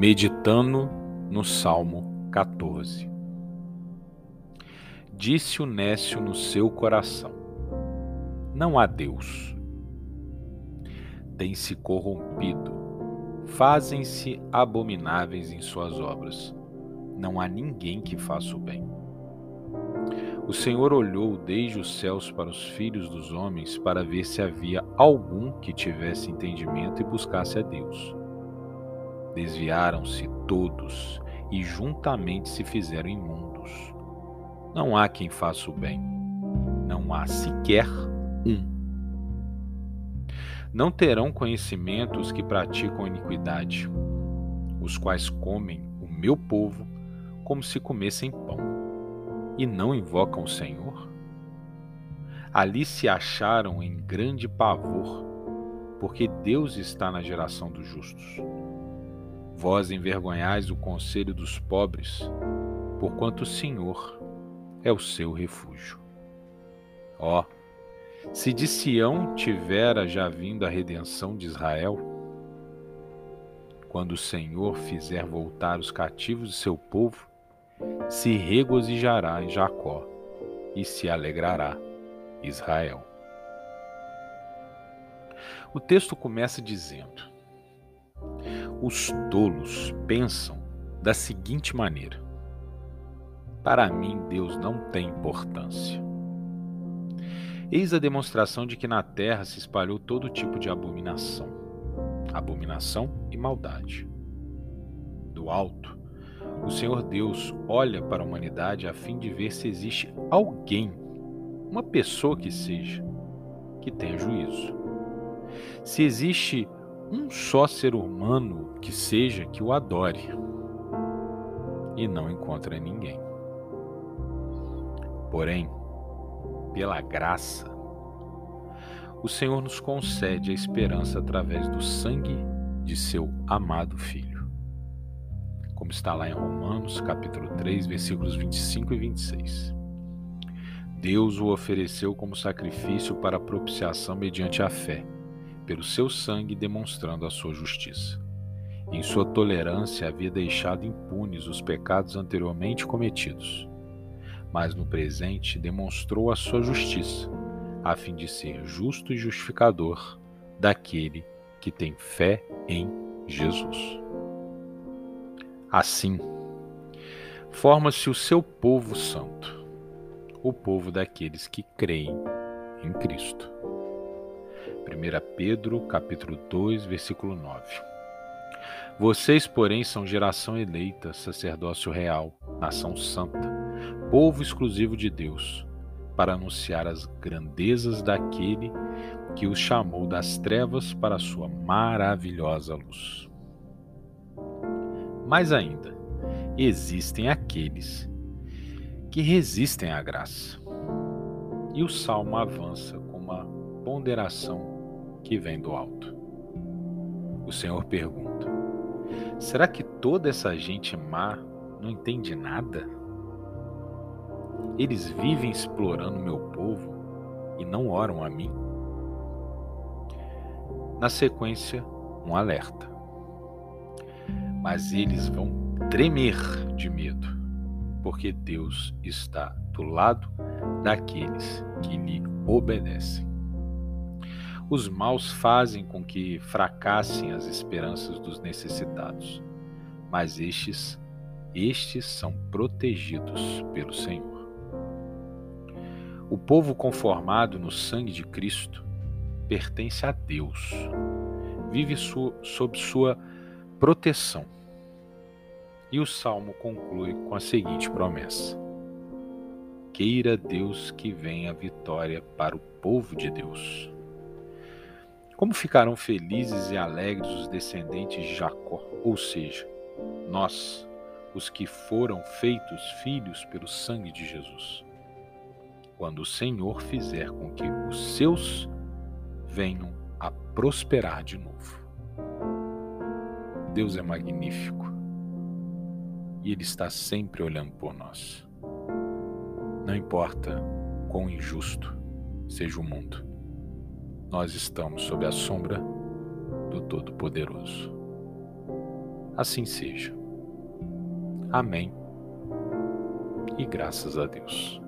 meditando no Salmo 14. Disse o Nécio no seu coração: Não há Deus. Tem-se corrompido, fazem-se abomináveis em suas obras. Não há ninguém que faça o bem. O Senhor olhou desde os céus para os filhos dos homens para ver se havia algum que tivesse entendimento e buscasse a Deus Desviaram-se todos e juntamente se fizeram imundos. Não há quem faça o bem, não há sequer um. Não terão conhecimento os que praticam iniquidade, os quais comem o meu povo como se comessem pão, e não invocam o Senhor? Ali se acharam em grande pavor, porque Deus está na geração dos justos. Vós envergonhais o conselho dos pobres, porquanto o Senhor é o seu refúgio. Ó, se de Sião tivera já vindo a redenção de Israel, quando o Senhor fizer voltar os cativos de seu povo, se regozijará em Jacó e se alegrará Israel. O texto começa dizendo: os tolos pensam da seguinte maneira: Para mim, Deus não tem importância. Eis a demonstração de que na terra se espalhou todo tipo de abominação, abominação e maldade. Do alto, o Senhor Deus olha para a humanidade a fim de ver se existe alguém, uma pessoa que seja, que tenha juízo. Se existe um só ser humano que seja que o adore e não encontra ninguém. Porém, pela graça, o Senhor nos concede a esperança através do sangue de seu amado Filho. Como está lá em Romanos, capítulo 3, versículos 25 e 26. Deus o ofereceu como sacrifício para propiciação mediante a fé pelo seu sangue demonstrando a sua justiça. Em sua tolerância havia deixado impunes os pecados anteriormente cometidos, mas no presente demonstrou a sua justiça, a fim de ser justo e justificador daquele que tem fé em Jesus. Assim, forma-se o seu povo santo, o povo daqueles que creem em Cristo. 1 Pedro, capítulo 2, versículo 9. Vocês, porém, são geração eleita, sacerdócio real, nação santa, povo exclusivo de Deus, para anunciar as grandezas daquele que os chamou das trevas para a sua maravilhosa luz. Mais ainda, existem aqueles que resistem à graça. E o salmo avança com uma ponderação que vem do alto. O Senhor pergunta: Será que toda essa gente má não entende nada? Eles vivem explorando meu povo e não oram a mim? Na sequência, um alerta. Mas eles vão tremer de medo, porque Deus está do lado daqueles que lhe obedecem. Os maus fazem com que fracassem as esperanças dos necessitados, mas estes, estes são protegidos pelo Senhor. O povo conformado no sangue de Cristo pertence a Deus, vive su sob sua proteção. E o salmo conclui com a seguinte promessa: Queira Deus que venha a vitória para o povo de Deus. Como ficarão felizes e alegres os descendentes de Jacó, ou seja, nós, os que foram feitos filhos pelo sangue de Jesus, quando o Senhor fizer com que os seus venham a prosperar de novo. Deus é magnífico e Ele está sempre olhando por nós. Não importa quão injusto seja o mundo nós estamos sob a sombra do Todo-Poderoso. Assim seja. Amém. E graças a Deus.